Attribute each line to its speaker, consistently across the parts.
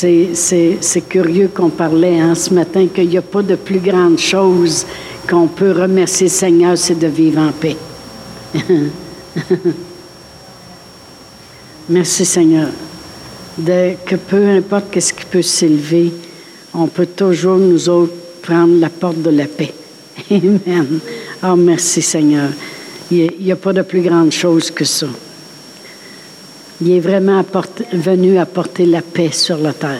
Speaker 1: C'est curieux qu'on parlait hein, ce matin qu'il n'y a pas de plus grande chose qu'on peut remercier Seigneur, c'est de vivre en paix. Merci Seigneur. Que peu importe ce qui peut s'élever, on peut toujours nous autres prendre la porte de la paix. Amen. Oh, merci Seigneur. Il n'y a, pas de plus grande chose que ça. Il est vraiment venu apporter la paix sur la terre.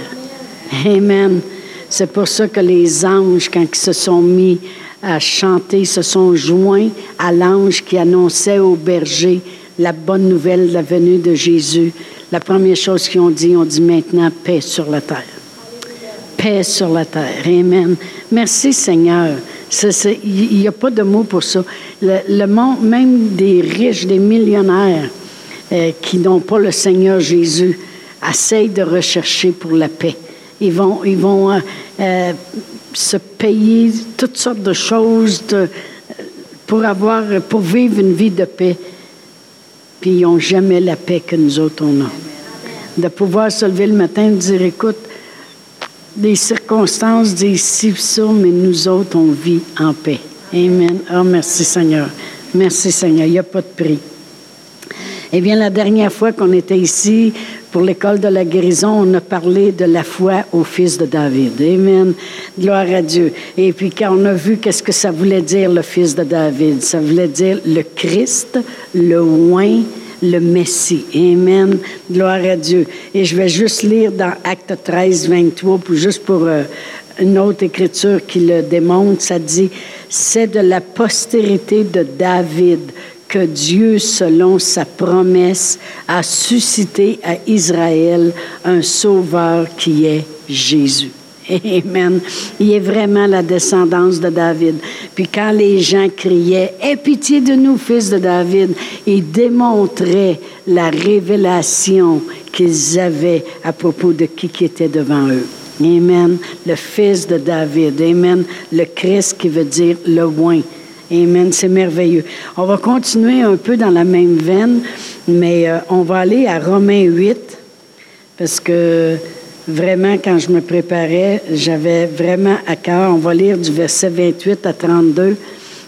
Speaker 1: Amen. C'est pour ça que les anges, quand ils se sont mis à chanter, se sont joints à l'ange qui annonçait au berger la bonne nouvelle de la venue de Jésus. La première chose qu'ils ont dit, ont dit maintenant paix sur la terre. Paix sur la terre. Amen. Merci Seigneur. Il n'y a pas de mots pour ça. Le, monde, même des riches, des millionnaires euh, qui n'ont pas le Seigneur Jésus, essayent de rechercher pour la paix. Ils vont, ils vont euh, euh, se payer toutes sortes de choses pour, avoir, pour vivre une vie de paix. Puis ils n'ont jamais la paix que nous autres on a. De pouvoir se lever le matin et dire, écoute, des circonstances disent si ça, mais nous autres, on vit en paix. Amen. Oh, merci Seigneur. Merci Seigneur. Il n'y a pas de prix. Eh bien, la dernière fois qu'on était ici pour l'école de la guérison, on a parlé de la foi au fils de David. Amen. Gloire à Dieu. Et puis, quand on a vu qu'est-ce que ça voulait dire, le fils de David, ça voulait dire le Christ, le oint, le Messie. Amen. Gloire à Dieu. Et je vais juste lire dans Acte 13, 23, juste pour euh, une autre écriture qui le démontre. Ça dit, c'est de la postérité de David que Dieu, selon sa promesse, a suscité à Israël un sauveur qui est Jésus. Amen. Il est vraiment la descendance de David. Puis quand les gens criaient Aie pitié de nous, fils de David, ils démontraient la révélation qu'ils avaient à propos de qui était devant eux. Amen. Le fils de David. Amen. Le Christ qui veut dire le loin. Amen. C'est merveilleux. On va continuer un peu dans la même veine, mais euh, on va aller à Romains 8 parce que Vraiment, quand je me préparais, j'avais vraiment à cœur, on va lire du verset 28 à 32,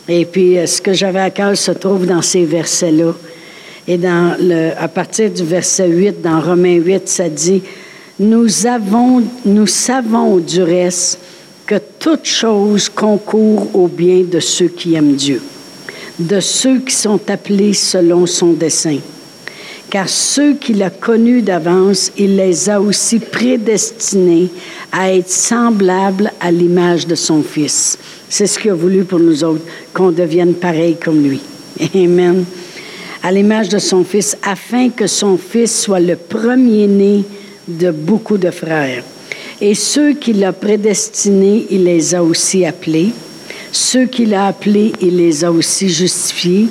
Speaker 1: et puis euh, ce que j'avais à cœur se trouve dans ces versets-là. Et dans à partir du verset 8, dans Romains 8, ça dit, nous, avons, nous savons du reste que toute chose concourt au bien de ceux qui aiment Dieu, de ceux qui sont appelés selon son dessein car ceux qu'il a connus d'avance, il les a aussi prédestinés à être semblables à l'image de son Fils. C'est ce qu'il a voulu pour nous autres, qu'on devienne pareil comme lui. Amen. À l'image de son Fils, afin que son Fils soit le premier-né de beaucoup de frères. Et ceux qu'il a prédestinés, il les a aussi appelés. Ceux qu'il a appelés, il les a aussi justifiés.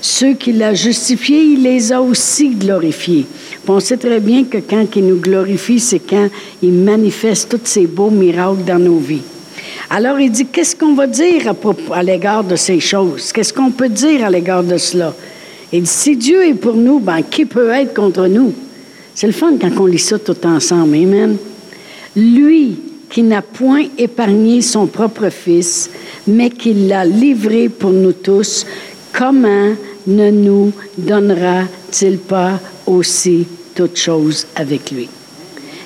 Speaker 1: Ceux qu'il a justifiés, il les a aussi glorifiés. on sait très bien que quand il nous glorifie, c'est quand il manifeste tous ces beaux miracles dans nos vies. Alors il dit, qu'est-ce qu'on va dire à, l'égard de ces choses? Qu'est-ce qu'on peut dire à l'égard de cela? Il dit, si Dieu est pour nous, ben, qui peut être contre nous? C'est le fun quand on lit ça tout ensemble. Amen? Lui qui n'a point épargné son propre Fils, mais qui l'a livré pour nous tous, comment ne nous donnera-t-il pas aussi toutes choses avec lui?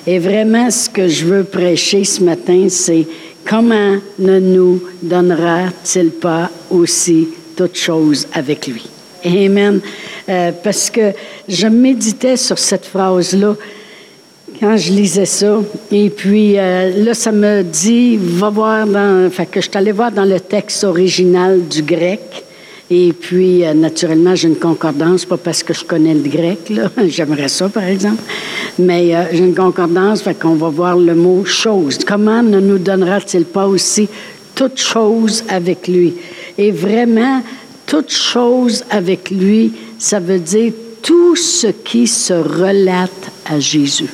Speaker 1: Et vraiment, ce que je veux prêcher ce matin, c'est comment ne nous donnera-t-il pas aussi toutes choses avec lui? Amen. Euh, parce que je méditais sur cette phrase-là quand je lisais ça. Et puis euh, là, ça me dit, va voir dans. Fait que je allée voir dans le texte original du grec. Et puis, euh, naturellement, j'ai une concordance, pas parce que je connais le grec, là. J'aimerais ça, par exemple. Mais euh, j'ai une concordance, fait qu'on va voir le mot chose. Comment ne nous donnera-t-il pas aussi toute chose avec lui? Et vraiment, toute chose avec lui, ça veut dire tout ce qui se relate à Jésus.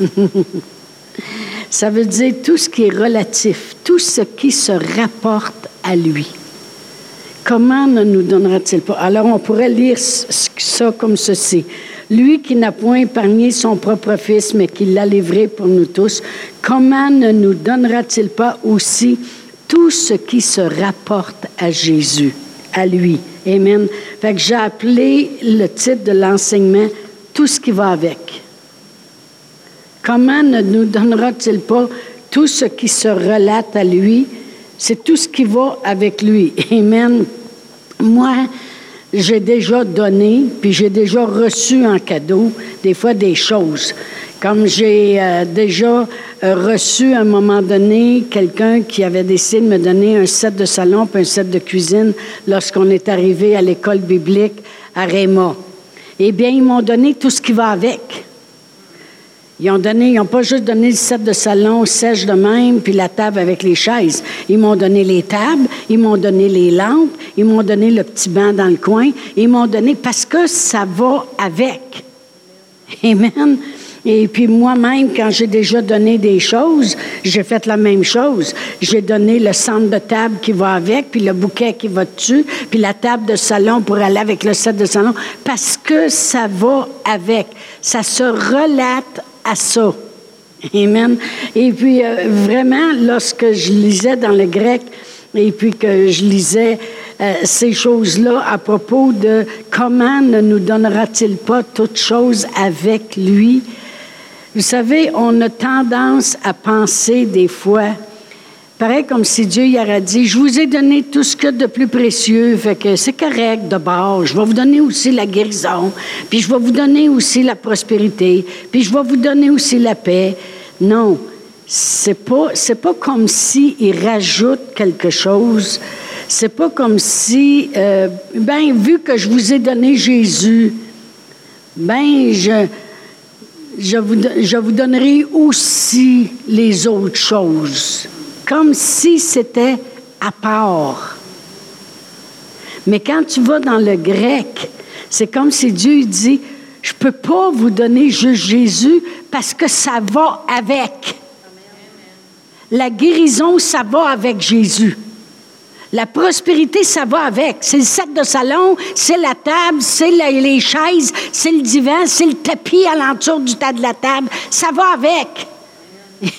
Speaker 1: ça veut dire tout ce qui est relatif, tout ce qui se rapporte à lui. Comment ne nous donnera-t-il pas? Alors on pourrait lire ça comme ceci. lui qui n'a point épargné son propre Fils, mais qui l'a livré pour nous tous, comment ne nous donnera-t-il pas aussi tout ce qui se rapporte à Jésus, à lui? Amen. Fait que j'ai appelé le titre de l'enseignement Tout ce qui va avec. Comment ne nous donnera-t-il pas tout ce qui se relate à lui? C'est tout ce qui va avec lui. Amen. Moi, j'ai déjà donné, puis j'ai déjà reçu en cadeau des fois des choses. Comme j'ai euh, déjà euh, reçu à un moment donné quelqu'un qui avait décidé de me donner un set de salon puis un set de cuisine lorsqu'on est arrivé à l'école biblique à Réma. Eh bien, ils m'ont donné tout ce qui va avec. Ils ont donné, ils n'ont pas juste donné le set de salon sèche de même, puis la table avec les chaises. Ils m'ont donné les tables, ils m'ont donné les lampes, ils m'ont donné le petit banc dans le coin, ils m'ont donné parce que ça va avec. Amen. Et puis moi-même, quand j'ai déjà donné des choses, j'ai fait la même chose. J'ai donné le centre de table qui va avec, puis le bouquet qui va dessus, puis la table de salon pour aller avec le set de salon, parce que ça va avec. Ça se relate à ça. Amen. Et puis, euh, vraiment, lorsque je lisais dans le grec, et puis que je lisais euh, ces choses-là à propos de comment ne nous donnera-t-il pas toutes choses avec lui, vous savez, on a tendance à penser des fois, pareil comme si Dieu y aurait dit, je vous ai donné tout ce que de plus précieux, fait que c'est correct de bord, je vais vous donner aussi la guérison, puis je vais vous donner aussi la prospérité, puis je vais vous donner aussi la paix. Non, c'est pas, c'est pas comme si il rajoute quelque chose. C'est pas comme si, euh, ben, vu que je vous ai donné Jésus, ben, je, je vous, je vous donnerai aussi les autres choses, comme si c'était à part. Mais quand tu vas dans le grec, c'est comme si Dieu dit, je ne peux pas vous donner juste Jésus parce que ça va avec. La guérison, ça va avec Jésus. La prospérité, ça va avec. C'est le set de salon, c'est la table, c'est les chaises, c'est le divan, c'est le tapis à l'entour du tas de la table. Ça va avec.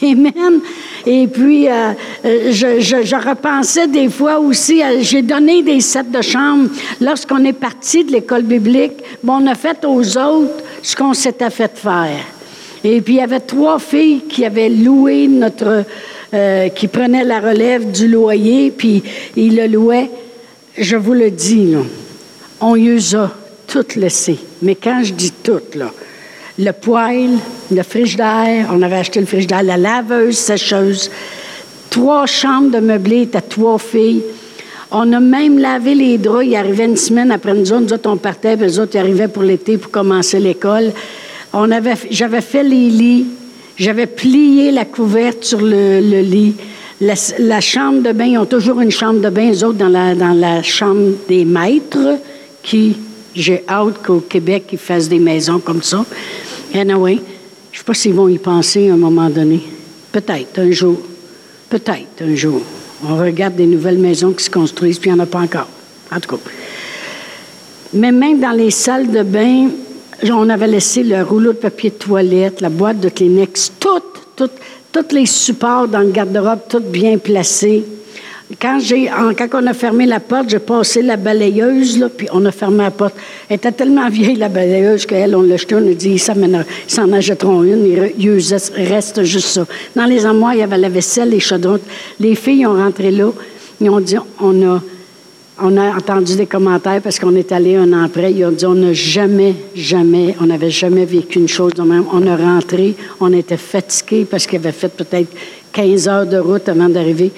Speaker 1: Amen. Et puis, euh, euh, je, repensais des fois aussi, j'ai donné des sets de chambre. Lorsqu'on est parti de l'école biblique, on a fait aux autres ce qu'on s'était fait faire. Et puis, il y avait trois filles qui avaient loué notre euh, qui prenait la relève du loyer, puis il le louait. Je vous le dis, on y a tout laissé. Mais quand je dis tout, là, le poêle, le frigidaire, on avait acheté le frigidaire, la laveuse, sécheuse, trois chambres de meublé, à trois filles. On a même lavé les draps. Il arrivait une semaine après nous autres. Nous autres, on partait, puis les autres, ils arrivaient pour l'été pour commencer l'école. J'avais fait les lits. J'avais plié la couverte sur le, lit. La, chambre de bain, ils ont toujours une chambre de bain, eux autres, dans la, dans la chambre des maîtres, qui, j'ai hâte qu'au Québec, ils fassent des maisons comme ça. Anyway, je ne sais pas s'ils vont y penser à un moment donné. Peut-être un jour. Peut-être un jour. On regarde des nouvelles maisons qui se construisent, puis il n'y en a pas encore. En tout cas. Mais même dans les salles de bain, on avait laissé le rouleau de papier de toilette, la boîte de Kleenex, tout, tout, tous les supports dans le garde-robe, tout bien placé. Quand, j'ai, quand on a fermé la porte, j'ai passé la balayeuse, là, puis on a fermé la porte. Elle était tellement vieille, la balayeuse, qu'elle, on l'a jetée, on a dit, ça ils s'en achèteront une, il reste juste ça. Dans les armoires, il y avait la vaisselle, les chaudrons. Les filles ont rentré là, ils ont dit, on a on a entendu des commentaires parce qu'on est allé un an après. Ils ont dit on n'a jamais, jamais, on n'avait jamais vécu une chose de même. On a rentré, on était fatigués parce qu'il avait fait peut-être 15 heures de route avant d'arriver.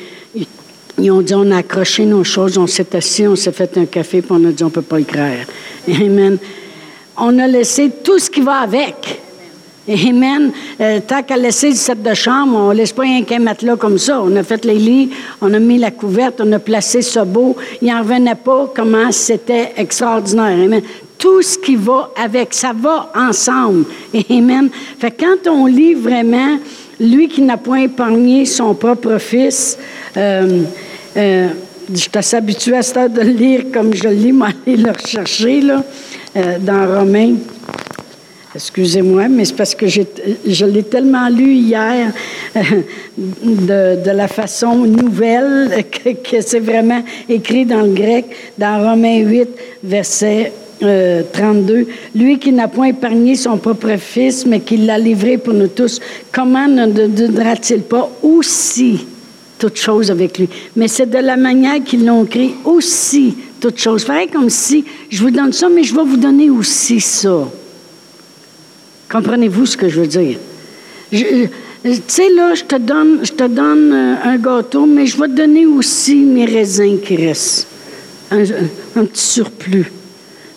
Speaker 1: Ils ont dit on a accroché nos choses, on s'est assis, on s'est fait un café, puis on a dit on ne peut pas y croire. Amen. On a laissé tout ce qui va avec. Amen. Euh, tant qu'à laisser le set de chambre, on ne laisse pas un qu'un matelas comme ça. On a fait les lits, on a mis la couverte, on a placé ce beau. Il n'en revenait pas comment c'était extraordinaire. Amen. Tout ce qui va avec, ça va ensemble. Amen. Fait quand on lit vraiment, lui qui n'a point épargné son propre fils, euh, euh, je suis assez à ça de le lire comme je le lis, mais aller le rechercher là, dans Romains. Excusez-moi, mais c'est parce que je l'ai tellement lu hier de, la façon nouvelle que, c'est vraiment écrit dans le grec, dans Romains 8, verset 32. Euh, Lui qui n'a point épargné son propre fils, mais qui l'a livré pour nous tous, comment ne donnera-t-il pas aussi toutes choses avec lui? Mais c'est de la manière qu'ils l'ont écrit aussi toutes choses. Pareil comme si je vous donne ça, mais je vais vous donner aussi ça. Comprenez-vous ce que je veux dire? Tu sais, là, je te donne, je te donne euh, un gâteau, mais je vais te donner aussi mes raisins qui restent. Un, petit surplus.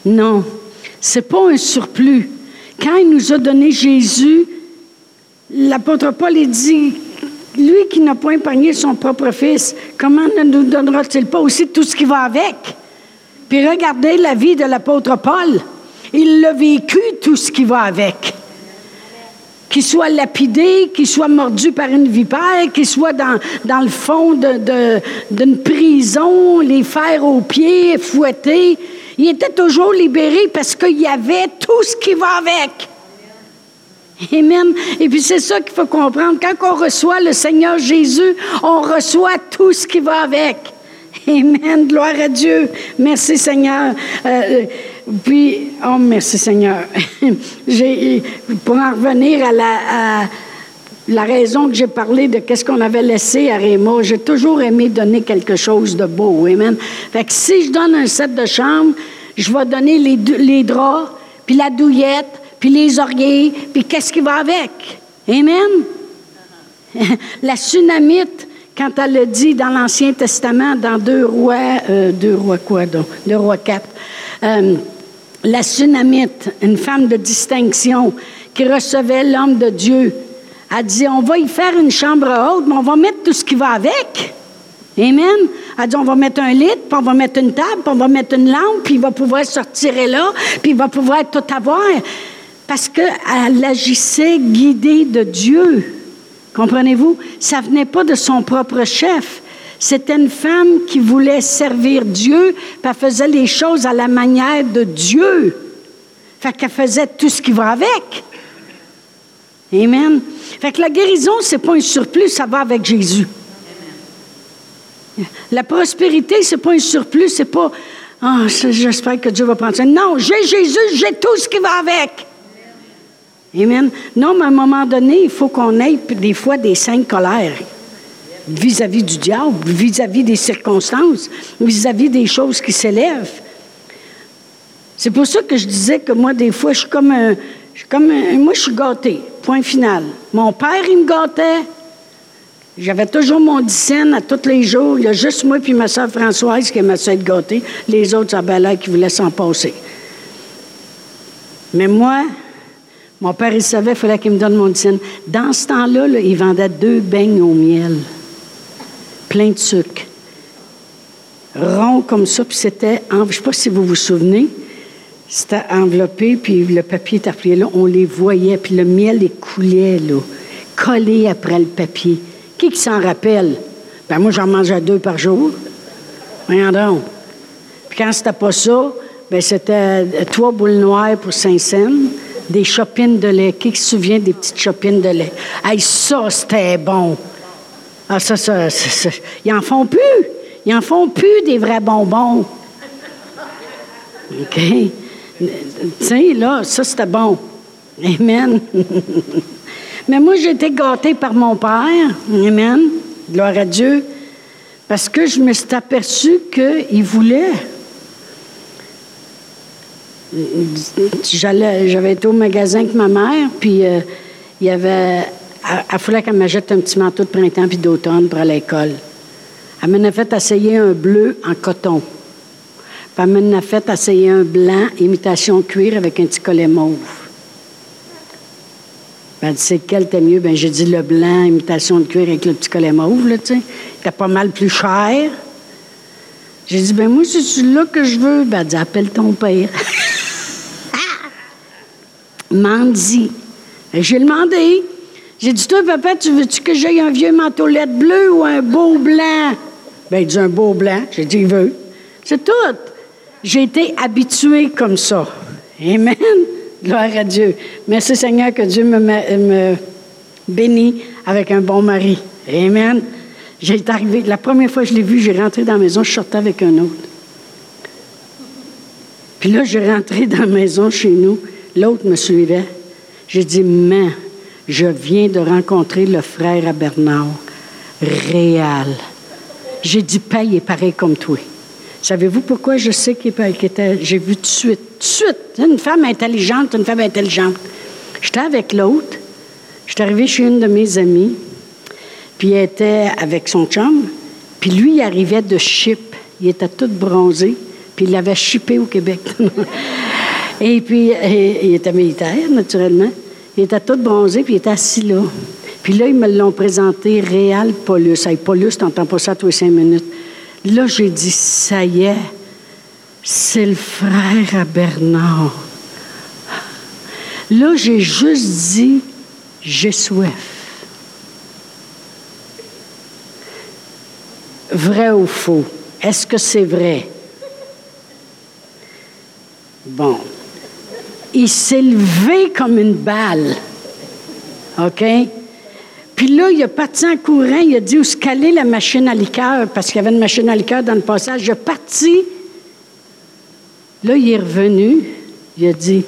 Speaker 1: Non, c'est pas un surplus. Quand il nous a donné Jésus, l'apôtre Paul dit lui qui n'a point épargné son propre fils, comment ne nous donnera-t-il pas aussi tout ce qui va avec? Puis regardez la vie de l'apôtre Paul. Il l'a vécu, tout ce qui va avec qu'il soit lapidé, qu'il soit mordu par une vipère, qu'il soit dans, le fond d'une prison, les fers aux pieds, fouetté. Il était toujours libéré parce qu'il y avait tout ce qui va avec. Amen. Et puis c'est ça qu'il faut comprendre. Quand on reçoit le Seigneur Jésus, on reçoit tout ce qui va avec. Amen. Gloire à Dieu. Merci Seigneur. Euh, puis, oh merci Seigneur. pour en revenir à la, la raison que j'ai parlé de qu'est-ce qu'on avait laissé à Réma, j'ai toujours aimé donner quelque chose de beau. Amen. Fait que si je donne un set de chambre, je vais donner les, draps, puis la douillette, puis les oreillers, puis qu'est-ce qui va avec. Amen. la tsunamite, quand elle le dit dans l'Ancien Testament, dans deux rois, euh, deux rois quoi donc, deux rois quatre, euh, la Sunamite, une femme de distinction qui recevait l'homme de Dieu, a dit, on va y faire une chambre haute, mais on va mettre tout ce qui va avec. Amen. Elle dit, on va mettre un lit, puis on va mettre une table, puis on va mettre une lampe, puis il va pouvoir sortir là, puis il va pouvoir tout avoir. Parce qu'elle agissait guidée de Dieu. Comprenez-vous? Ça venait pas de son propre chef. C'était une femme qui voulait servir Dieu, puis elle faisait les choses à la manière de Dieu. Fait qu'elle faisait tout ce qui va avec. Amen. Fait que la guérison, c'est pas un surplus, ça va avec Jésus. La prospérité, c'est pas un surplus, c'est pas ah, j'espère que Dieu va prendre ça. Non, j'ai Jésus, j'ai tout ce qui va avec. Amen. Non, mais à un moment donné, il faut qu'on ait des fois des saintes colères vis-à-vis du diable, vis-à-vis des circonstances, vis-à-vis des choses qui s'élèvent. C'est pour ça que je disais que moi, des fois, je suis comme un. comme moi, je suis gâtée. Point final. Mon père, il me gâtait. J'avais toujours mon dixaine à tous les jours. Il y a juste moi et ma soeur Françoise qui aimait ça être gâtée. Les autres, ça l'air qui voulaient s'en passer. Mais moi, mon père, il savait, il fallait qu'il me donne mon dixaine. Dans ce temps-là, il vendait deux beignes au miel, plein de sucre. Rond comme ça, puis c'était, je ne sais pas si vous vous souvenez, c'était enveloppé, puis le papier était là, on les voyait, puis le miel écoulait, là, collé après le papier. Qui qui s'en rappelle? Ben moi, j'en mangeais deux par jour. Voyons donc. Puis quand c'était pas ça, ben c'était trois boules noires pour cinq cents des chopines de lait. Qui se souvient des petites chopines de lait? Hey, ça, c'était bon. Ah, ça, ça, ça, Ils en font plus. Ils en font plus des vrais bonbons. OK? Tu sais, là, ça, c'était bon. Amen. Mais moi, j'ai été gâtée par mon père. Amen. Gloire à Dieu. Parce que je me suis aperçue qu'il voulait j'avais été au magasin avec ma mère, puis euh, il y avait. Elle, voulait qu'elle m'achète un petit manteau de printemps puis d'automne pour l'école. Elle m'en fait essayer un bleu en coton. Puis elle m'en a fait essayer un blanc, imitation cuir, avec un petit collet mauve. Ben, elle dit, c'est quel t'es mieux? Ben, j'ai dit le blanc, imitation de cuir avec le petit collet mauve, là, tu sais. C'était pas mal plus cher. J'ai dit, ben, moi, c'est celui-là que je veux? Ben, elle dit, appelle ton père. Mandy. J'ai demandé. J'ai dit, toi, papa, tu veux-tu que j'aille un vieux manteau bleu ou un beau blanc? Ben, il dit un beau blanc. J'ai dit, il veut. C'est tout. J'ai été habituée comme ça. Amen. Gloire à Dieu. Merci Seigneur que Dieu me, bénit avec un bon mari. Amen. J'ai arrivé, la première fois que je l'ai vu, j'ai rentré dans la maison, je sortais avec un autre. Puis là, j'ai rentré dans la maison chez nous, l'autre me suivait. J'ai dit, mais je viens de rencontrer le frère à Bernard, réal. J'ai dit, paye est pareil comme toi. Savez-vous pourquoi je sais qu'il était. J'ai vu tout de suite, tout de suite, une femme intelligente, une femme intelligente. J'étais avec l'autre. J'étais arrivée chez une de mes amies, puis elle était avec son chum, puis lui, il arrivait de Chip. Il était tout bronzé, puis il l'avait chippé au Québec. et puis, il était militaire, naturellement. Il était tout bronzé, puis il était assis là. Puis là, ils me l'ont présenté Réal Paulus. Hey, Paulus, t'entends pas ça tous les cinq minutes. Là, j'ai dit, ça y est, c'est le frère à Bernard. Là, j'ai juste dit, j'ai soif. Vrai ou faux? Est-ce que c'est vrai? Bon. Il s'est levé comme une balle. OK? Puis là, il a parti en courant, il a dit où se caler la machine à liqueur, parce qu'il y avait une machine à liqueur dans le passage. Il est parti. Là, il est revenu. Il a dit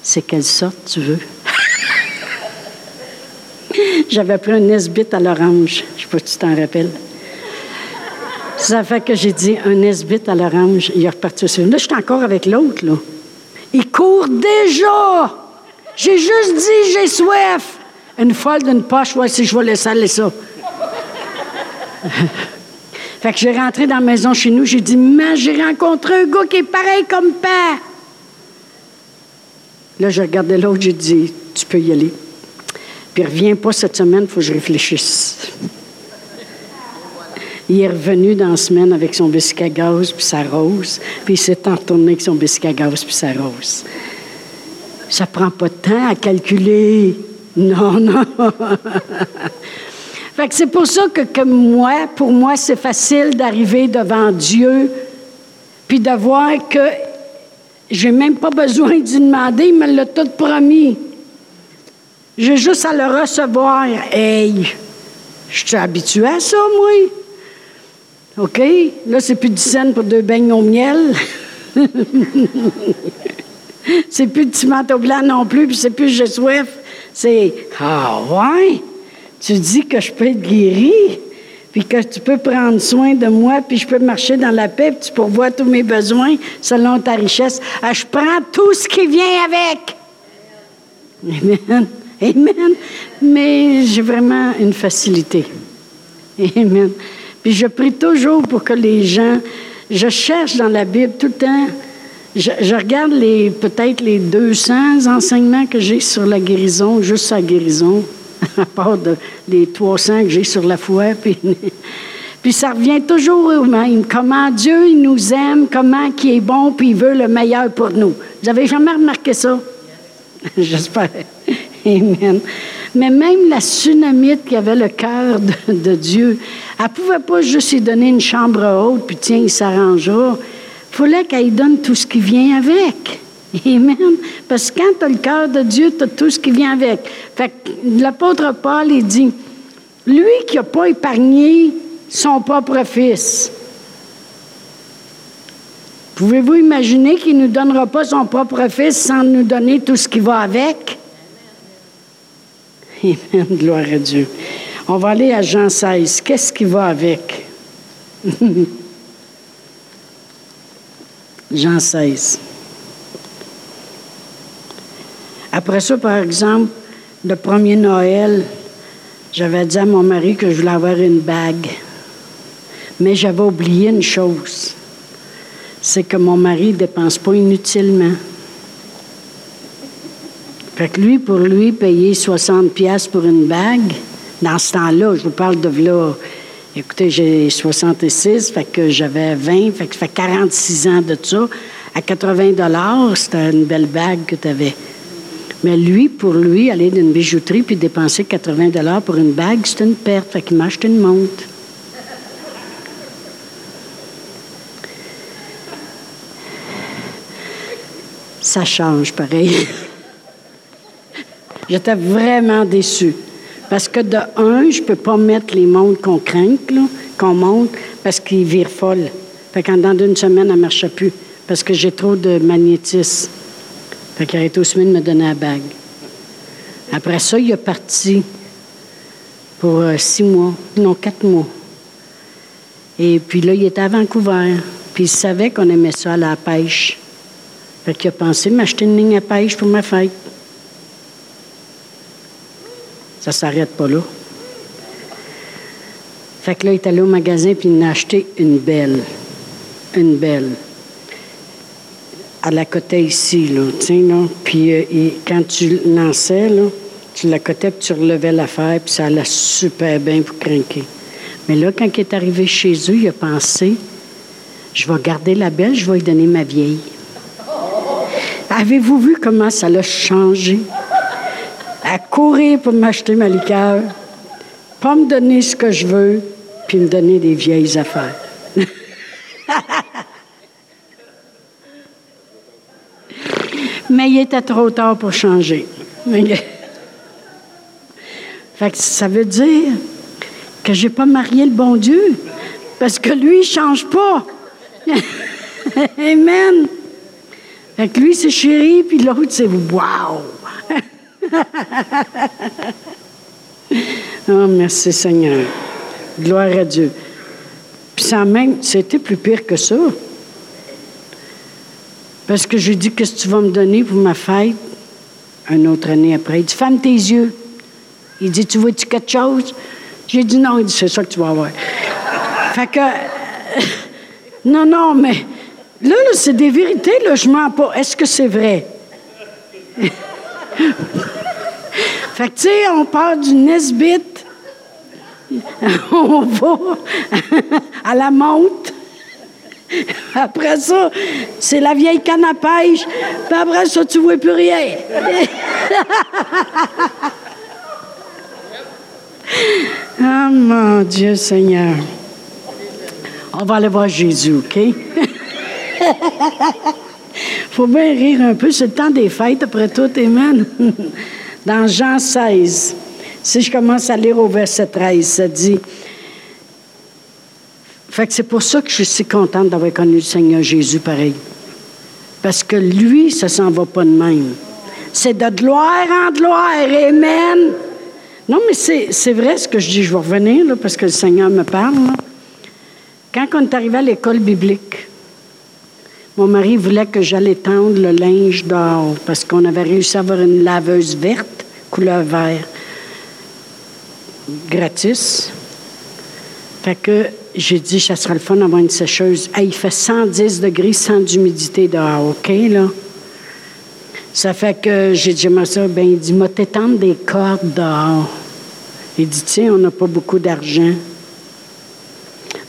Speaker 1: C'est quelle sorte tu veux? J'avais pris un Nesbit à l'orange. Je ne sais pas si tu t'en rappelles. Ça fait que j'ai dit un Nesbit à l'orange. Il est reparti aussi. Là, je suis encore avec l'autre, là. Il court déjà. J'ai juste dit j'ai soif une folle d'une poche, ouais, si je vais laisser aller ça. fait que j'ai rentré dans la maison chez nous, j'ai dit, mais j'ai rencontré un gars qui est pareil comme père. Là, j'ai regardé l'autre, j'ai dit, tu peux y aller. Puis reviens pas cette semaine, il faut que je réfléchisse. Il est revenu dans la semaine avec son biscuit à gaz puis sa rose, puis il s'est retourné avec son biscuit à gaz puis sa rose. Ça prend pas de temps à calculer. Non, non. fait que c'est pour ça que, que moi, pour moi, c'est facile d'arriver devant Dieu, puis de voir que j'ai même pas besoin d'y demander, il me l'a tout promis. J'ai juste à le recevoir. Hey, je suis habitué à ça, moi. OK? Là, c'est plus de scène pour deux beignes au miel. c'est plus de petit manteau blanc non plus, puis c'est plus j'ai soif. C'est Ah ouais, tu dis que je peux être guéri, puis que tu peux prendre soin de moi, puis je peux marcher dans la paix, puis tu pourvois tous mes besoins selon ta richesse. Ah, je prends tout ce qui vient avec. Amen. Amen. Mais j'ai vraiment une facilité. Amen. Puis je prie toujours pour que les gens, je cherche dans la Bible tout le temps je, regarde les, peut-être les 200 enseignements que j'ai sur la guérison, juste sa guérison, à part de, les 300 que j'ai sur la foi. Puis, ça revient toujours au même. Comment Dieu il nous aime, comment il est bon, puis il veut le meilleur pour nous. Vous avez jamais remarqué ça? J'espère. Amen. Mais même la tsunamite qui avait le cœur de, Dieu, elle ne pouvait pas juste lui donner une chambre haute, puis tiens, il s'arrangera fallait qu'elle donne tout ce qui vient avec. Amen. Parce que quand tu as le cœur de Dieu, tu as tout ce qui vient avec. Fait l'apôtre Paul, il dit, lui qui n'a pas épargné son propre fils, pouvez-vous imaginer qu'il ne nous donnera pas son propre fils sans nous donner tout ce qui va avec? Amen. Gloire à Dieu. On va aller à Jean 16. Qu'est-ce qui va avec? Jean 16. Après ça, par exemple, le premier Noël, j'avais dit à mon mari que je voulais avoir une bague. Mais j'avais oublié une chose. C'est que mon mari ne dépense pas inutilement. Fait que lui, pour lui, payer 60 pièces pour une bague, dans ce temps-là, je vous parle de là, Écoutez, j'ai 66, fait que j'avais 20, fait que ça fait 46 ans de ça. À 80 c'était une belle bague que tu avais. Mais lui, pour lui, aller dans une bijouterie puis dépenser 80 pour une bague, c'est une perte. Fait qu'il m'a acheté une montre. Ça change, pareil. J'étais vraiment déçue. Parce que de un, je peux pas mettre les montres qu'on craint, qu'on monte, parce qu'ils virent folle. Fait qu'en dans une semaine, elle ne marchait plus. Parce que j'ai trop de magnétisme. Fait qu'il a arrêté aussi de me donner la bague. Après ça, il est parti pour euh, six mois, non, quatre mois. Et puis là, il était à Vancouver. Puis il savait qu'on aimait ça à la pêche. Fait qu'il a pensé m'acheter une ligne à pêche pour ma fête. Ça s'arrête pas là. Fait que là, il est allé au magasin puis il a acheté une belle. Une belle. À la côté ici, là, tu sais, là. Puis euh, quand tu lançais, là, tu la cotais puis tu relevais l'affaire puis ça allait super bien pour craquer. Mais là, quand il est arrivé chez eux, il a pensé, je vais garder la belle, je vais lui donner ma vieille. Avez-vous vu comment ça l'a changé? À courir pour m'acheter ma liqueur, pas me donner ce que je veux, puis me donner des vieilles affaires. Mais il était trop tard pour changer. Fait que ça veut dire que j'ai pas marié le bon Dieu. Parce que lui, il change pas. Amen. Fait que lui, c'est chéri, puis l'autre, c'est wow. Oh, merci Seigneur. Gloire à Dieu. Puis ça même, c'était plus pire que ça. Parce que je dis, qu'est-ce que tu vas me donner pour ma fête? Une autre année après. Il dit, ferme tes yeux. Il dit, tu vois-tu quelque chose? J'ai dit non. Il dit, c'est ça que tu vas avoir. fait que, non, non, mais là, c'est des vérités, là, je mens pas. Est-ce que c'est vrai? fait que, tu sais, on part du Nesbit, on va à la monte. Après ça, c'est la vieille canne à pêche. Puis après ça, tu vois plus rien. oh mon Dieu Seigneur. On va aller voir Jésus, OK? faut bien rire un peu. C'est le temps des fêtes, après tout, Amen. Dans Jean 16, si je commence à lire au verset 13, ça dit Fait que c'est pour ça que je suis si contente d'avoir connu le Seigneur Jésus pareil. Parce que lui, ça s'en va pas de même. C'est de gloire en gloire. Amen. Non, mais c'est vrai ce que je dis. Je vais revenir, là, parce que le Seigneur me parle. Quand on est arrivé à l'école biblique, mon mari voulait que j'allais tendre le linge dehors parce qu'on avait réussi à avoir une laveuse verte, couleur vert, gratis. Fait que j'ai dit, ça sera le fun d'avoir une sécheuse. il fait 110 degrés sans d'humidité dehors, OK, là? Ça fait que j'ai dit, moi ça, ben, il dit, m'a t'étendre des cordes dehors. Il dit, tiens, on n'a pas beaucoup d'argent.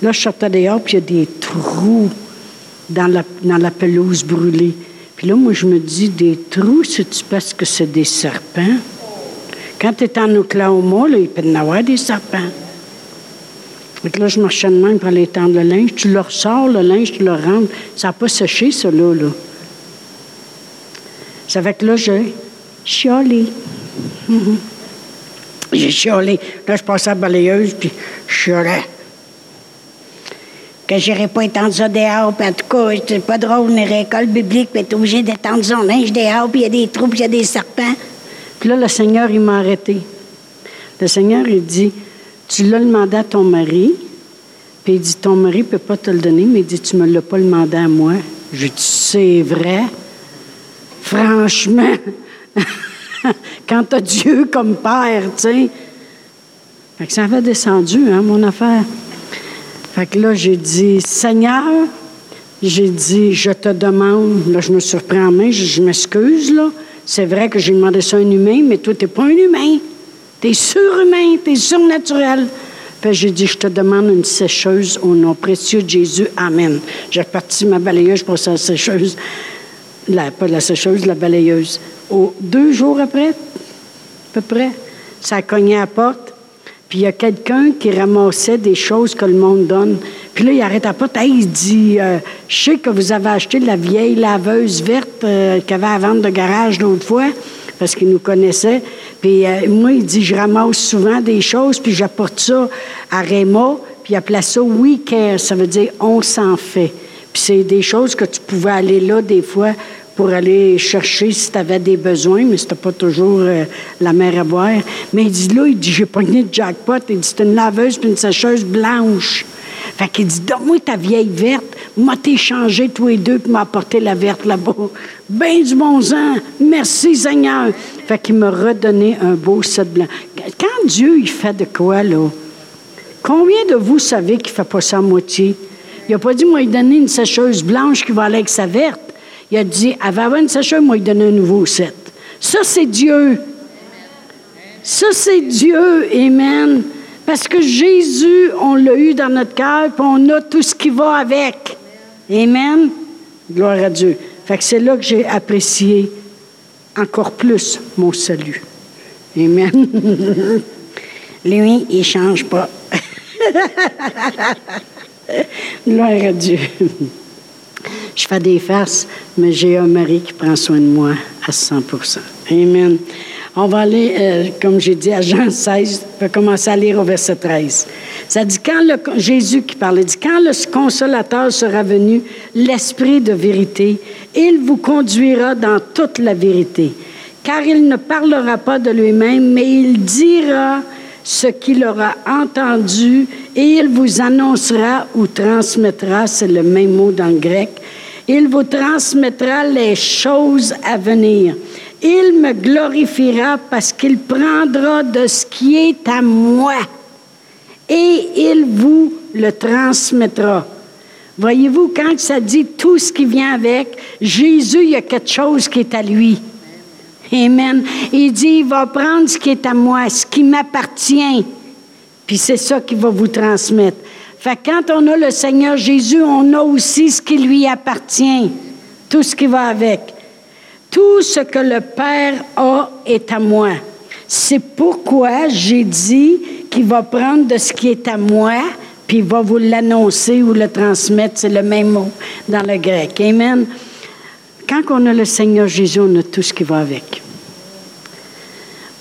Speaker 1: Là, je sortais dehors, puis il y a des trous dans la, dans la pelouse brûlée. Puis là, moi, je me dis, des trous, c'est-tu parce que c'est des serpents? Quand tu es en Oklahoma, il peut y avoir des serpents. Donc là, je marchais de même pour aller tendre le linge. Tu le ressors, le linge, tu le rentres. Ça n'a pas séché, ça, là. Ça fait que là, j'ai chiolé. J'ai chiolé. Là, je passais à la balayeuse, puis je chiolais que j'irais pas étendre ça dehors. Puis en tout cas, c'est pas drôle, une école biblique, puis être obligé d'étendre son linge dehors, puis il y a des trous, puis il y a des serpents. Puis là, le Seigneur, il m'a arrêté. Le Seigneur, il dit, tu l'as demandé à ton mari, puis il dit, ton mari peut pas te le donner, mais il dit, tu me l'as pas demandé à moi. Je dis, c'est vrai. Franchement, quand tu as Dieu comme père, tu sais. Fait que ça avait descendu, hein, mon affaire. Fait que là, j'ai dit, Seigneur, j'ai dit, je te demande, là, je me surprends en main, je, m'excuse, là. C'est vrai que j'ai demandé ça à un humain, mais toi, tu n'es pas un humain. Tu es surhumain, tu es surnaturel. Fait j'ai dit, je te demande une sécheuse au nom précieux de Jésus. Amen. J'ai reparti ma balayeuse pour sa sécheuse. La, pas la sécheuse, la balayeuse. Au, deux jours après, à peu près, ça a cogné à la porte. Puis il y a quelqu'un qui ramassait des choses que le monde donne. Puis là, il arrête à pas. Hey, il dit euh, Je sais que vous avez acheté la vieille laveuse verte euh, qu'il avait à vendre de garage l'autre fois. parce qu'il nous connaissait. Puis euh, moi, il dit, je ramasse souvent des choses, puis j'apporte ça à Réma, puis il appelait ça We Care, ça veut dire on s'en fait. Puis c'est des choses que tu pouvais aller là des fois pour aller chercher si tu avais des besoins, mais c'était pas toujours euh, la mer à boire. Mais il dit là, il dit, j'ai pogné de jackpot. Il dit, c'est une laveuse puis une sécheuse blanche. Fait qu'il dit, donne-moi ta vieille verte. M'a changé tous les deux puis m'a apporté la verte là-bas. Ben du bon sang. Merci Seigneur. Fait qu'il m'a redonné un beau set blanc. Quand Dieu, il fait de quoi, là? Combien de vous savez qu'il fait pas ça à moitié? Il n'a pas dit, moi, il donner une sécheuse blanche qui va aller avec sa verte. Il a dit, avant une sécheuse, moi, il donne un nouveau set. Ça, c'est Dieu. Ça, c'est Dieu. Amen. Parce que Jésus, on l'a eu dans notre cœur, puis on a tout ce qui va avec. Amen. Gloire à Dieu. Fait que c'est là que j'ai apprécié encore plus mon salut. Amen. Lui, il ne change pas. Gloire à Dieu. Je fais des farces, mais j'ai un mari qui prend soin de moi à 100% Amen. On va aller, euh, comme j'ai dit, à Jean 16, on peut commencer à lire au verset 13. Ça dit, quand le, Jésus qui parlait, dit, quand le consolateur sera venu, l'Esprit de vérité, il vous conduira dans toute la vérité. Car il ne parlera pas de lui-même, mais il dira ce qu'il aura entendu et il vous annoncera ou transmettra, c'est le même mot dans le grec, il vous transmettra les choses à venir. Il me glorifiera parce qu'il prendra de ce qui est à moi et il vous le transmettra. Voyez-vous, quand ça dit tout ce qui vient avec, Jésus, il y a quelque chose qui est à lui. Amen. Il dit, il va prendre ce qui est à moi, ce qui m'appartient. Puis c'est ça qu'il va vous transmettre. Fait quand on a le Seigneur Jésus, on a aussi ce qui lui appartient, tout ce qui va avec. Tout ce que le Père a est à moi. C'est pourquoi j'ai dit qu'il va prendre de ce qui est à moi, puis il va vous l'annoncer ou le transmettre. C'est le même mot dans le grec. Amen. Quand on a le Seigneur Jésus, on a tout ce qui va avec.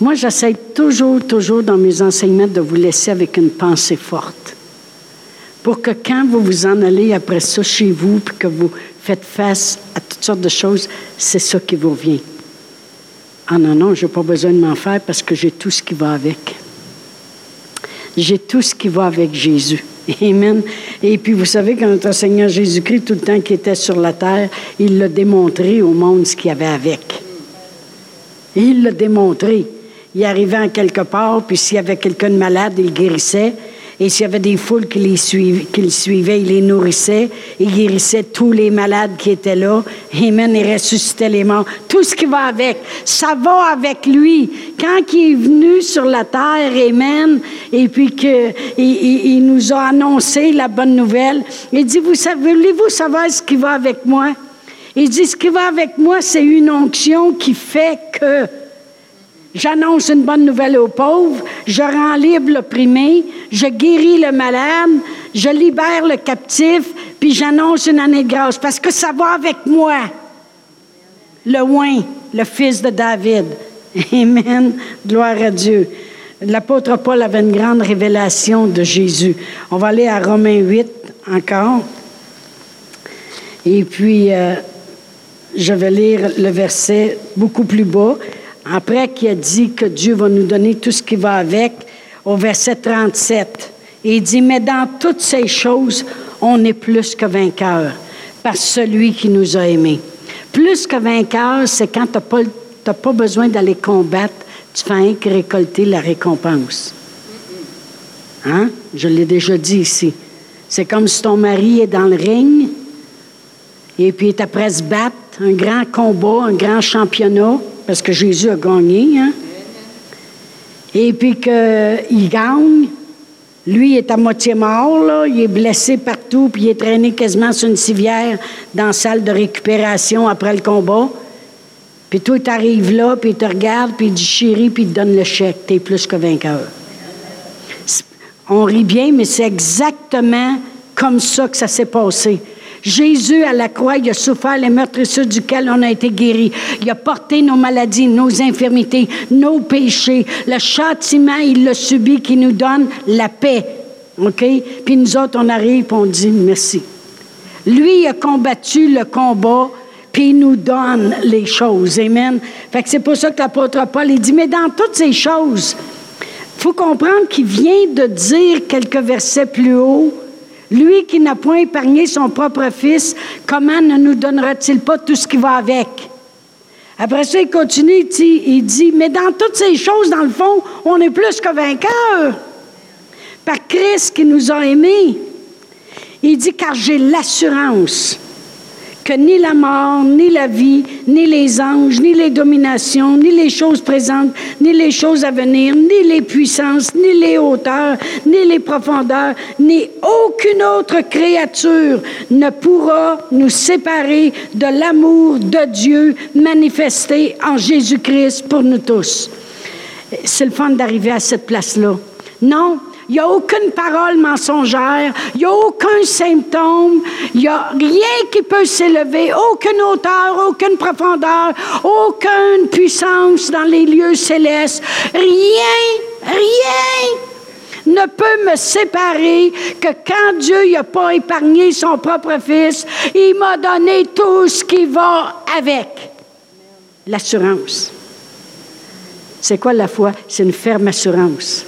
Speaker 1: Moi, j'essaie toujours, toujours dans mes enseignements de vous laisser avec une pensée forte pour que quand vous vous en allez après ça chez vous, puis que vous faites face à toutes sortes de choses, c'est ça qui vous revient. Ah non, non, je n'ai pas besoin de m'en faire parce que j'ai tout ce qui va avec. J'ai tout ce qui va avec Jésus. Amen. Et puis, vous savez, quand notre Seigneur Jésus-Christ, tout le temps qu'il était sur la terre, il l'a démontré au monde ce qu'il y avait avec. il l'a démontré. Il arrivait en quelque part, puis s'il y avait quelqu'un de malade, il guérissait. Et s'il y avait des foules qui, les suivaient, il les nourrissait. Il guérissait tous les malades qui étaient là. Amen. Il ressuscitait les morts. Tout ce qui va avec. Ça va avec lui. Quand il est venu sur la terre, Amen, et puis qu'il il, nous a annoncé la bonne nouvelle, il dit, vous voulez-vous savoir ce qui va avec moi? Il dit, ce qui va avec moi, c'est une onction qui fait que J'annonce une bonne nouvelle aux pauvres, je rends libre l'opprimé, je guéris le malade, je libère le captif, puis j'annonce une année de grâce parce que ça va avec moi. Le oin, le fils de David. Amen. Gloire à Dieu. L'apôtre Paul avait une grande révélation de Jésus. On va aller à Romains 8 encore. Et puis, euh, je vais lire le verset beaucoup plus bas après qu'il a dit que Dieu va nous donner tout ce qui va avec, au verset 37, il dit, mais dans toutes ces choses, on est plus que vainqueur par celui qui nous a aimés. Plus que vainqueur, c'est quand tu n'as pas, pas besoin d'aller combattre, tu fais que récolter la récompense. Hein? Je l'ai déjà dit ici. C'est comme si ton mari est dans le ring et puis il est après se battre, un grand combat, un grand championnat parce que Jésus a gagné. Hein? Et puis qu'il gagne, lui est à moitié mort, là, il est blessé partout, puis il est traîné quasiment sur une civière dans la salle de récupération après le combat. Puis toi, tu arrives là, puis il te regarde, puis il dit chérie, puis il te donne le chèque. Tu es plus que vainqueur. On rit bien, mais c'est exactement comme ça que ça s'est passé. Jésus, à la croix, il a souffert les meurtrissures duquel on a été guéri. Il a porté nos maladies, nos infirmités, nos péchés. Le châtiment, il l'a subi qui nous donne la paix. OK? Puis nous autres, on arrive et on dit merci. Lui a combattu le combat, puis il nous donne les choses. Amen. Fait que c'est pour ça que l'apôtre Paul, il dit, mais dans toutes ces choses, il faut comprendre qu'il vient de dire quelques versets plus haut, lui qui n'a point épargné son propre fils, comment ne nous donnera-t-il pas tout ce qui va avec? Après ça, il continue, il dit, mais dans toutes ces choses, dans le fond, on est plus que vainqueurs. Par Christ qui nous a aimés. Il dit, car j'ai l'assurance que ni la mort, ni la vie, ni les anges, ni les dominations, ni les choses présentes, ni les choses à venir, ni les puissances, ni les hauteurs, ni les profondeurs, ni aucune autre créature ne pourra nous séparer de l'amour de Dieu manifesté en Jésus-Christ pour nous tous. C'est le fun d'arriver à cette place-là. Non, il n'y a aucune parole mensongère, il n'y a aucun symptôme, il n'y a rien qui peut s'élever, aucune hauteur, aucune profondeur, aucune puissance dans les lieux célestes. Rien, rien ne peut me séparer que quand Dieu n'a pas épargné son propre Fils, il m'a donné tout ce qui va avec. L'assurance. C'est quoi la foi? C'est une ferme assurance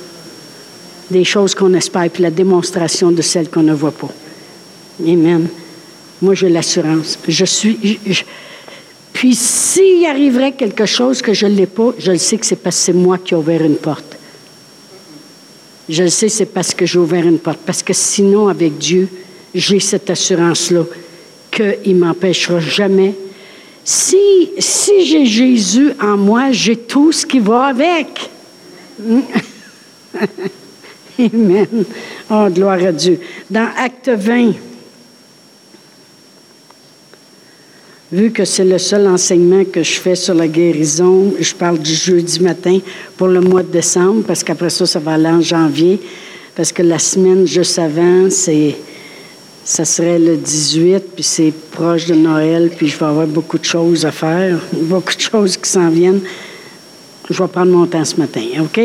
Speaker 1: des choses qu'on espère, puis la démonstration de celles qu'on ne voit pas. Amen. Moi, j'ai l'assurance. Je suis. puis s'il arriverait quelque chose que je ne l'ai pas, je le sais que c'est parce que c'est moi qui ai ouvert une porte. Je le sais, c'est parce que j'ai ouvert une porte. Parce que sinon, avec Dieu, j'ai cette assurance-là qu'il ne m'empêchera jamais. Si, si j'ai Jésus en moi, j'ai tout ce qui va avec. Amen. Oh, gloire à Dieu. Dans Acte 20, vu que c'est le seul enseignement que je fais sur la guérison, je parle du jeudi matin pour le mois de décembre, parce qu'après ça, ça va aller en janvier, parce que la semaine juste avant, c'est, ça serait le 18, puis c'est proche de Noël, puis je vais avoir beaucoup de choses à faire, beaucoup de choses qui s'en viennent. Je vais prendre mon temps ce matin, OK?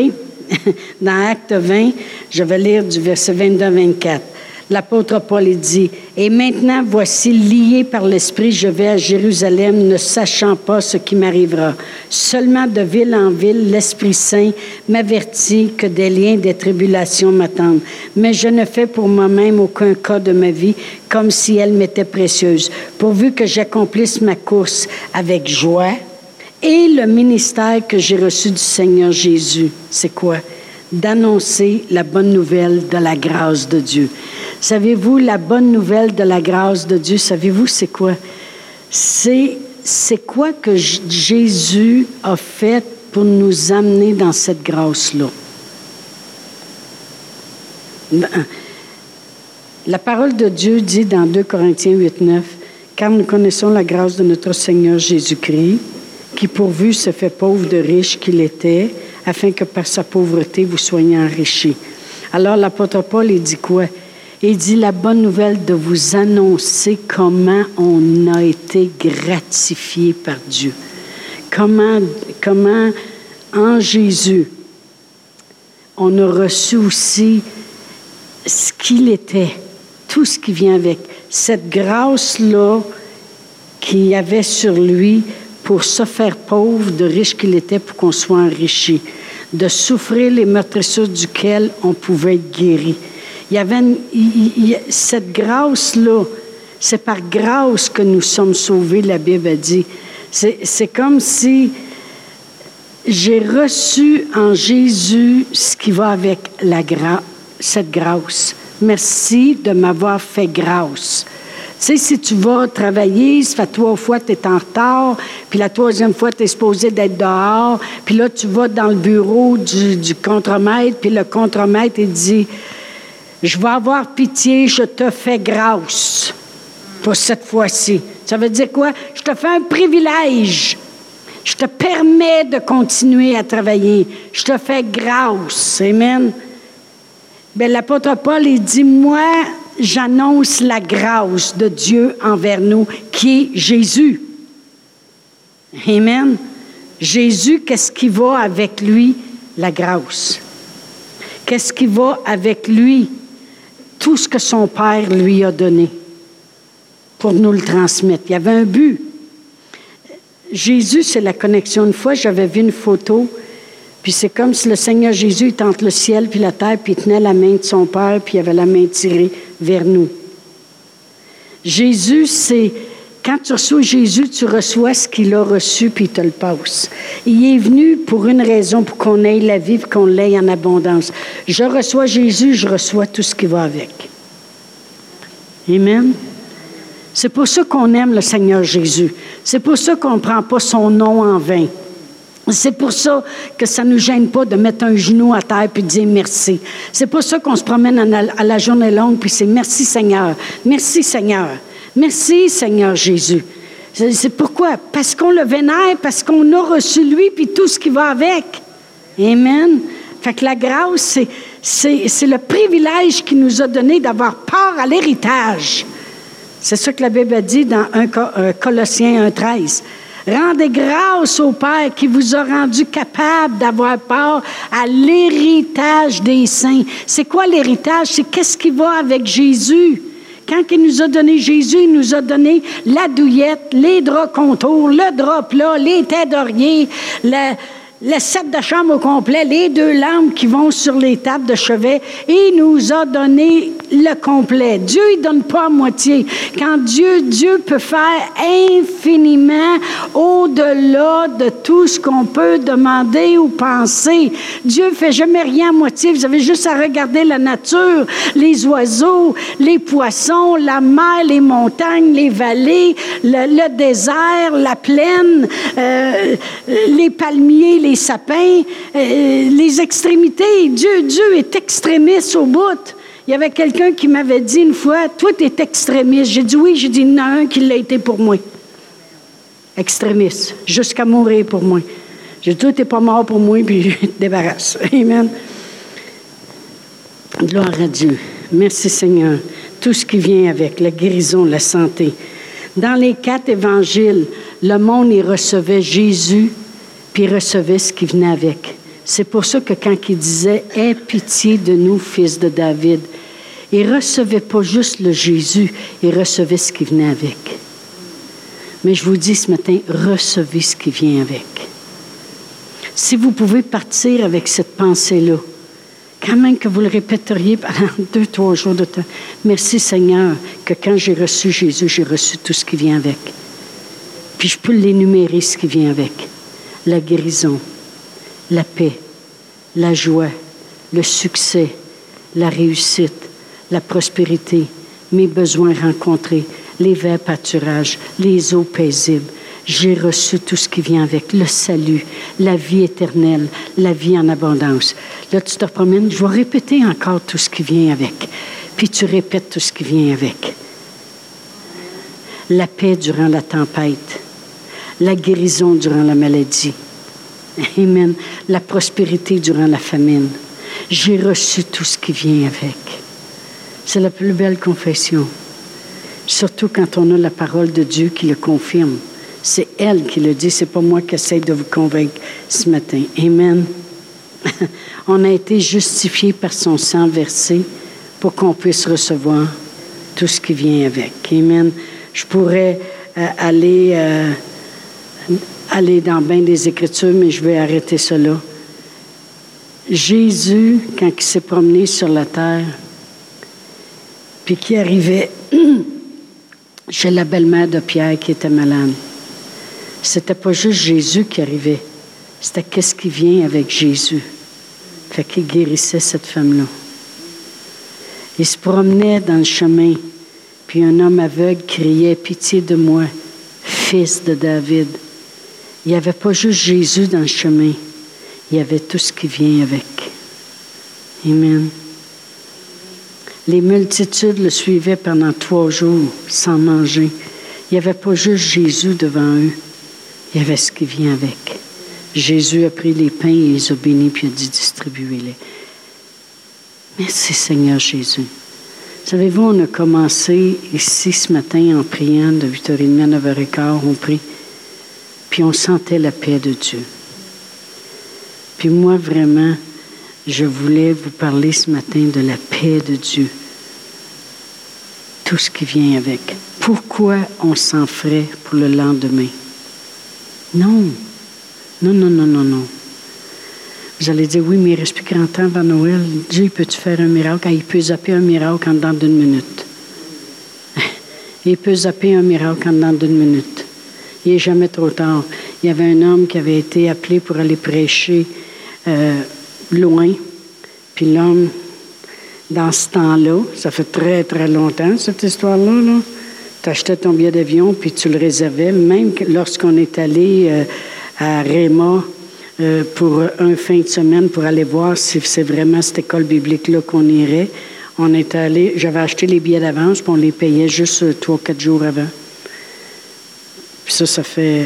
Speaker 1: dans Acte 20, je vais lire du verset 22 24. L'apôtre Paul dit, Et maintenant voici, lié par l'Esprit, je vais à Jérusalem, ne sachant pas ce qui m'arrivera. Seulement de ville en ville, l'Esprit Saint m'avertit que des liens, des tribulations m'attendent. Mais je ne fais pour moi-même aucun cas de ma vie comme si elle m'était précieuse, pourvu que j'accomplisse ma course avec joie et le ministère que j'ai reçu du Seigneur Jésus, c'est quoi? D'annoncer la bonne nouvelle de la grâce de Dieu. Savez-vous, la bonne nouvelle de la grâce de Dieu, savez-vous, c'est quoi? C'est, quoi que Jésus a fait pour nous amener dans cette grâce-là? La parole de Dieu dit dans 2 Corinthiens 8, 9, car nous connaissons la grâce de notre Seigneur Jésus-Christ qui pourvu se fait pauvre de riche qu'il était, afin que par sa pauvreté vous soyez enrichis. Alors l'apôtre Paul, il dit quoi? Il dit la bonne nouvelle de vous annoncer comment on a été gratifié par Dieu. Comment, comment en Jésus, on a reçu aussi ce qu'il était, tout ce qui vient avec. Cette grâce-là qu'il y avait sur lui, pour se faire pauvre de riche qu'il était pour qu'on soit enrichi, de souffrir les meurtrissures duquel on pouvait être guéri. Il y avait cette grâce-là, c'est par grâce que nous sommes sauvés, la Bible a dit. C'est comme si j'ai reçu en Jésus ce qui va avec la cette grâce. Merci de m'avoir fait grâce. Tu sais, si tu vas travailler, ça fait trois fois que tu es en retard, puis la troisième fois, tu es supposé d'être dehors, puis là, tu vas dans le bureau du, du contremaître, puis le contremaître, il dit Je vais avoir pitié, je te fais grâce pour cette fois-ci. Ça veut dire quoi? Je te fais un privilège. Je te permets de continuer à travailler. Je te fais grâce. Amen. Bien, l'apôtre Paul, il dit, moi, j'annonce la grâce de Dieu envers nous, qui est Jésus. Amen. Jésus, qu'est-ce qui va avec lui? La grâce. Qu'est-ce qui va avec lui? Tout ce que son Père lui a donné pour nous le transmettre. Il y avait un but. Jésus, c'est la connexion. Une fois, j'avais vu une photo, puis c'est comme si le Seigneur Jésus était entre le ciel puis la terre, puis il tenait la main de son Père, puis il avait la main tirée vers nous. Jésus, c'est quand tu reçois Jésus, tu reçois ce qu'il a reçu, puis il te le passe. Il est venu pour une raison, pour qu'on ait la vie, qu'on l'ait en abondance. Je reçois Jésus, je reçois tout ce qui va avec. Amen. C'est pour ça qu'on aime le Seigneur Jésus. C'est pour ça qu'on ne prend pas son nom en vain. C'est pour ça que ça ne nous gêne pas de mettre un genou à terre puis de dire merci. C'est pour ça qu'on se promène à la journée longue puis c'est merci Seigneur, merci Seigneur. Merci, Seigneur Jésus. C'est pourquoi? Parce qu'on le vénère, parce qu'on a reçu lui, puis tout ce qui va avec. Amen. Fait que la grâce, c'est le privilège qu'il nous a donné d'avoir part à l'héritage. C'est ce que la Bible dit dans 1 euh, Colossiens 1.13. Rendez grâce au Père qui vous a rendu capable d'avoir part à l'héritage des saints. C'est quoi l'héritage? C'est qu'est-ce qui va avec Jésus? Quand il nous a donné Jésus, il nous a donné la douillette, les draps contours, le drap plat, les têtes d'oreiller, le, le set de chambre au complet, les deux lampes qui vont sur les tables de chevet. Il nous a donné le complet. Dieu, il donne pas à moitié. Quand Dieu, Dieu peut faire infiniment au-delà de tout ce qu'on peut demander ou penser. Dieu fait jamais rien à moitié. Vous avez juste à regarder la nature, les oiseaux, les poissons, la mer, les montagnes, les vallées, le, désert, la plaine, euh, les palmiers, les sapins, euh, les extrémités. Dieu, Dieu est extrémiste au bout. Il y avait quelqu'un qui m'avait dit une fois, toi, tu es extrémiste. J'ai dit oui, j'ai dit, il un qui l'a été pour moi. Extrémiste, jusqu'à mourir pour moi. J'ai dit, toi, pas mort pour moi, puis je te débarrasse. Amen. Gloire à Dieu. Merci Seigneur. Tout ce qui vient avec, la guérison, la santé. Dans les quatre évangiles, le monde y recevait Jésus puis recevait ce qui venait avec. C'est pour ça que quand il disait Aie pitié de nous, fils de David, il recevait pas juste le Jésus, il recevait ce qui venait avec. Mais je vous dis ce matin, recevez ce qui vient avec. Si vous pouvez partir avec cette pensée-là, quand même que vous le répéteriez pendant deux, trois jours de temps, merci Seigneur que quand j'ai reçu Jésus, j'ai reçu tout ce qui vient avec. Puis je peux l'énumérer, ce qui vient avec la guérison, la paix, la joie, le succès, la réussite, la prospérité, mes besoins rencontrés, les verts pâturages, les eaux paisibles. J'ai reçu tout ce qui vient avec, le salut, la vie éternelle, la vie en abondance. Là, tu te promènes, je vais répéter encore tout ce qui vient avec. Puis tu répètes tout ce qui vient avec. La paix durant la tempête, la guérison durant la maladie. Amen. La prospérité durant la famine. J'ai reçu tout ce qui vient avec. C'est la plus belle confession. Surtout quand on a la parole de Dieu qui le confirme. C'est elle qui le dit, c'est pas moi qui essaie de vous convaincre ce matin. Amen. on a été justifié par son sang versé pour qu'on puisse recevoir tout ce qui vient avec. Amen. Je pourrais euh, aller euh, aller dans bien des Écritures, mais je vais arrêter cela. Jésus, quand il s'est promené sur la terre, puis qui arrivait chez la belle-mère de Pierre qui était malade, c'était pas juste Jésus qui arrivait, c'était qu'est-ce qui vient avec Jésus. Fait qu'il guérissait cette femme-là. Il se promenait dans le chemin, puis un homme aveugle criait Pitié de moi, fils de David. Il n'y avait pas juste Jésus dans le chemin, il y avait tout ce qui vient avec. Amen. Les multitudes le suivaient pendant trois jours sans manger. Il n'y avait pas juste Jésus devant eux, il y avait ce qui vient avec. Jésus a pris les pains et les a bénis, puis a dit distribuez-les. Merci Seigneur Jésus. Savez-vous, on a commencé ici ce matin en priant de 8h30 à 9h15, on prie, puis on sentait la paix de Dieu. Puis moi, vraiment, je voulais vous parler ce matin de la paix de Dieu. Tout ce qui vient avec. Pourquoi on s'en ferait pour le lendemain? Non. Non, non, non, non, non. Vous allez dire, oui, mais il reste plus grand temps avant Noël. Dieu, peut-tu faire un miracle? Ah, il peut zapper un miracle en dedans d'une minute. il peut zapper un miracle en dedans d'une minute. Il n'est jamais trop tard. Il y avait un homme qui avait été appelé pour aller prêcher euh, loin. Puis l'homme, dans ce temps-là, ça fait très, très longtemps, cette histoire-là, là, tu achetais ton billet d'avion, puis tu le réservais. Même lorsqu'on est allé euh, à Réma, euh, pour un fin de semaine pour aller voir si c'est vraiment cette école biblique-là qu'on irait. On est allé, j'avais acheté les billets d'avance, puis on les payait juste trois, quatre jours avant. Puis ça, ça fait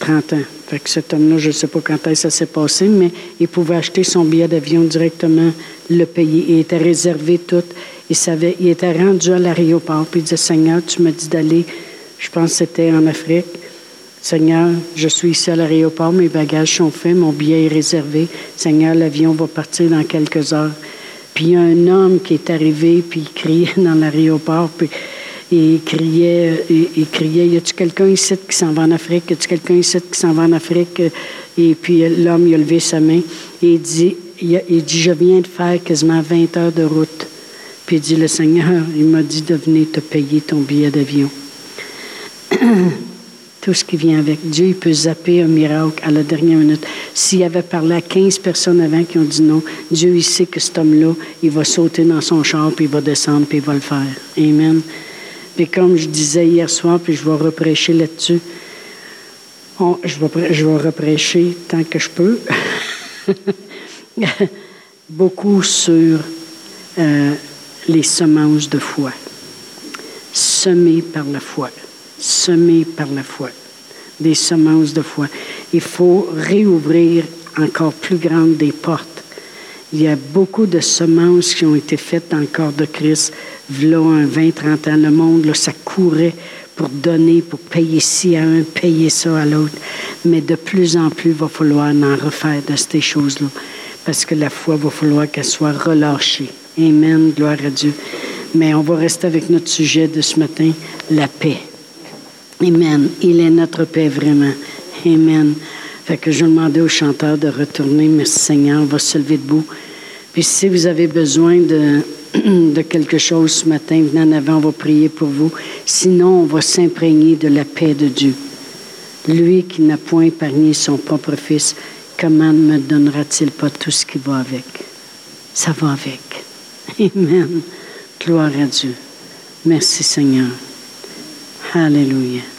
Speaker 1: 30 ans. Fait que cet homme-là, je ne sais pas quand ça s'est passé, mais il pouvait acheter son billet d'avion directement, le payer. Il était réservé tout. Il savait, il était rendu à l'aéroport, puis il disait, Seigneur, tu me dis d'aller, je pense que c'était en Afrique. Seigneur, je suis ici à l'aéroport, mes bagages sont faits, mon billet est réservé. Seigneur, l'avion va partir dans quelques heures. Puis il y a un homme qui est arrivé, puis il criait dans l'aéroport, puis il criait, il, criait, y a-tu quelqu'un ici qui s'en va en Afrique? Y a-tu quelqu'un ici qui s'en va en Afrique? Et puis l'homme, il a levé sa main et il dit, il, dit, je viens de faire quasiment 20 heures de route. Puis il dit, le Seigneur, il m'a dit de venir te payer ton billet d'avion. tout ce qui vient avec. Dieu, il peut zapper un miracle à la dernière minute. S'il avait parlé à 15 personnes avant qui ont dit non, Dieu, il sait que cet homme-là, il va sauter dans son char, puis il va descendre, puis il va le faire. Amen. Puis comme je disais hier soir, puis je vais reprêcher là-dessus, je, vais, je reprêcher tant que je peux, beaucoup sur euh, les semences de foi, semées par la foi semées par la foi, des semences de foi. Il faut réouvrir encore plus grandes des portes. Il y a beaucoup de semences qui ont été faites dans le corps de Christ. Là, un 20, 30 ans, le monde, là, ça courait pour donner, pour payer ci à un, payer ça à l'autre. Mais de plus en plus, il va falloir en refaire de ces choses-là. Parce que la foi, va falloir qu'elle soit relâchée. Amen, gloire à Dieu. Mais on va rester avec notre sujet de ce matin, la paix. Amen. Il est notre paix vraiment. Amen. Fait que je demandais au chanteur de retourner. Merci Seigneur. On va se lever debout. Puis si vous avez besoin de, de quelque chose ce matin, venez en avant, on va prier pour vous. Sinon, on va s'imprégner de la paix de Dieu. Lui qui n'a point épargné son propre fils, comment ne me donnera-t-il pas tout ce qui va avec? Ça va avec. Amen. Gloire à Dieu. Merci Seigneur. Hallelujah.